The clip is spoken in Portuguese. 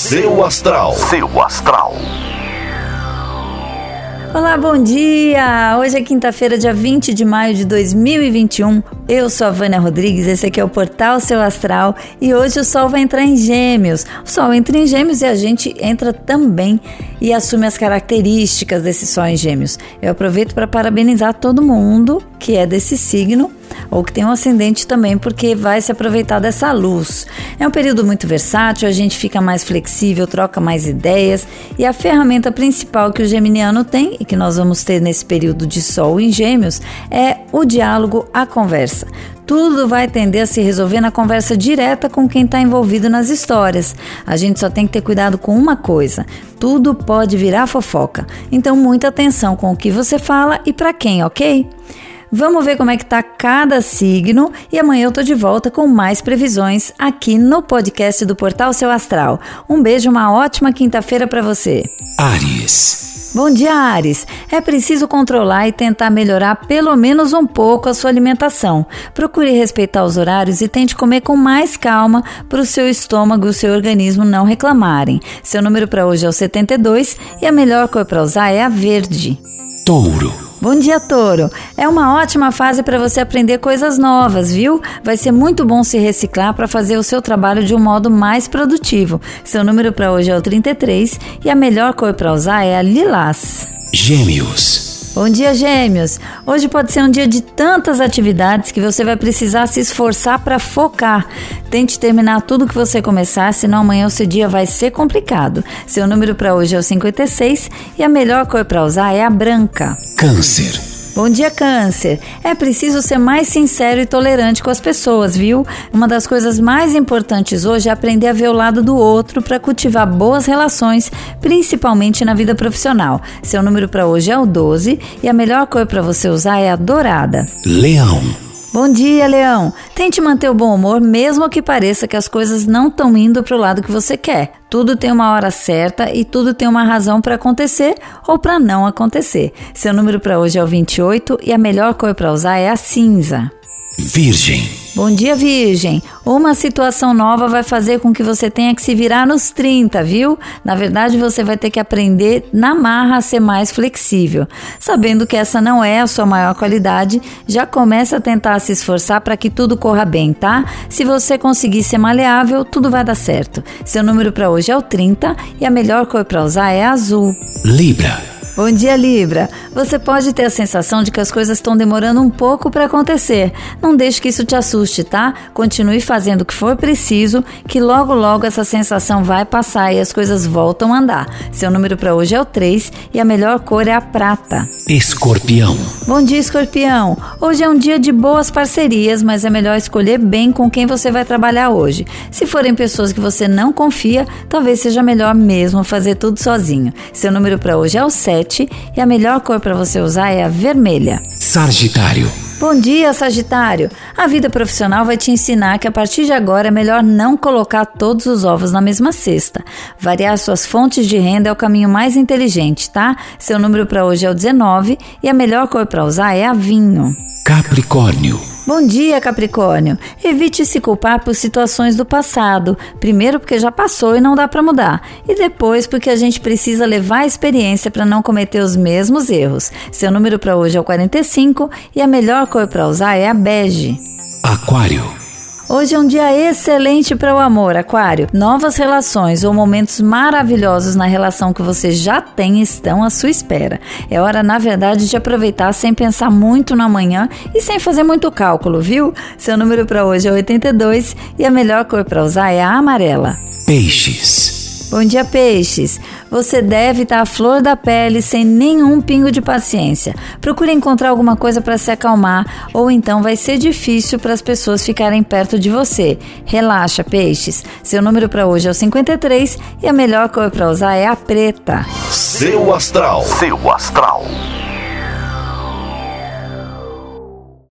Seu astral. Seu astral. Olá, bom dia! Hoje é quinta-feira, dia 20 de maio de 2021. Eu sou a Vânia Rodrigues, esse aqui é o Portal Seu Astral e hoje o Sol vai entrar em Gêmeos. O Sol entra em Gêmeos e a gente entra também e assume as características desse Sol em Gêmeos. Eu aproveito para parabenizar todo mundo que é desse signo ou que tem um ascendente também, porque vai se aproveitar dessa luz. É um período muito versátil, a gente fica mais flexível, troca mais ideias e a ferramenta principal que o geminiano tem e que nós vamos ter nesse período de Sol em Gêmeos é o diálogo, a conversa tudo vai tender a se resolver na conversa direta com quem está envolvido nas histórias. A gente só tem que ter cuidado com uma coisa: tudo pode virar fofoca. Então, muita atenção com o que você fala e para quem, ok? Vamos ver como é que tá cada signo e amanhã eu tô de volta com mais previsões aqui no podcast do Portal Seu Astral. Um beijo, uma ótima quinta-feira para você. Ares. Bom dia, Ares. É preciso controlar e tentar melhorar pelo menos um pouco a sua alimentação. Procure respeitar os horários e tente comer com mais calma para o seu estômago e o seu organismo não reclamarem. Seu número para hoje é o 72 e a melhor cor para usar é a verde. Touro. Bom dia, Touro. É uma ótima fase para você aprender coisas novas, viu? Vai ser muito bom se reciclar para fazer o seu trabalho de um modo mais produtivo. Seu número para hoje é o 33 e a melhor cor para usar é a lilás. Gêmeos. Bom dia, Gêmeos! Hoje pode ser um dia de tantas atividades que você vai precisar se esforçar para focar. Tente terminar tudo que você começar, senão amanhã o seu dia vai ser complicado. Seu número para hoje é o 56 e a melhor cor para usar é a branca. Câncer. Bom dia, Câncer. É preciso ser mais sincero e tolerante com as pessoas, viu? Uma das coisas mais importantes hoje é aprender a ver o lado do outro para cultivar boas relações, principalmente na vida profissional. Seu número para hoje é o 12 e a melhor cor para você usar é a dourada. Leão. Bom dia, Leão. Tente manter o bom humor, mesmo que pareça que as coisas não estão indo para o lado que você quer. Tudo tem uma hora certa e tudo tem uma razão para acontecer ou para não acontecer. Seu número para hoje é o 28 e a melhor cor para usar é a cinza. Virgem. Bom dia, Virgem. Uma situação nova vai fazer com que você tenha que se virar nos 30, viu? Na verdade, você vai ter que aprender na marra a ser mais flexível. Sabendo que essa não é a sua maior qualidade, já começa a tentar se esforçar para que tudo corra bem, tá? Se você conseguir ser maleável, tudo vai dar certo. Seu número para hoje é o 30 e a melhor cor para usar é azul. Libra. Bom dia, Libra. Você pode ter a sensação de que as coisas estão demorando um pouco para acontecer. Não deixe que isso te assuste, tá? Continue fazendo o que for preciso, que logo logo essa sensação vai passar e as coisas voltam a andar. Seu número para hoje é o 3 e a melhor cor é a prata. Escorpião. Bom dia, Escorpião. Hoje é um dia de boas parcerias, mas é melhor escolher bem com quem você vai trabalhar hoje. Se forem pessoas que você não confia, talvez seja melhor mesmo fazer tudo sozinho. Seu número para hoje é o 7 e a melhor cor para você usar é a vermelha. Sagitário. Bom dia, Sagitário! A vida profissional vai te ensinar que a partir de agora é melhor não colocar todos os ovos na mesma cesta. Variar suas fontes de renda é o caminho mais inteligente, tá? Seu número para hoje é o 19 e a melhor cor para usar é a vinho. Capricórnio. Bom dia, Capricórnio. Evite se culpar por situações do passado. Primeiro, porque já passou e não dá para mudar. E depois, porque a gente precisa levar a experiência para não cometer os mesmos erros. Seu número para hoje é o 45 e a melhor cor para usar é a bege. Aquário. Hoje é um dia excelente para o amor, Aquário. Novas relações ou momentos maravilhosos na relação que você já tem estão à sua espera. É hora, na verdade, de aproveitar sem pensar muito no amanhã e sem fazer muito cálculo, viu? Seu número para hoje é 82 e a melhor cor para usar é a amarela. Peixes. Bom dia, peixes. Você deve estar à flor da pele sem nenhum pingo de paciência. Procure encontrar alguma coisa para se acalmar, ou então vai ser difícil para as pessoas ficarem perto de você. Relaxa, peixes. Seu número para hoje é o 53 e a melhor cor para usar é a preta. Seu astral. Seu astral.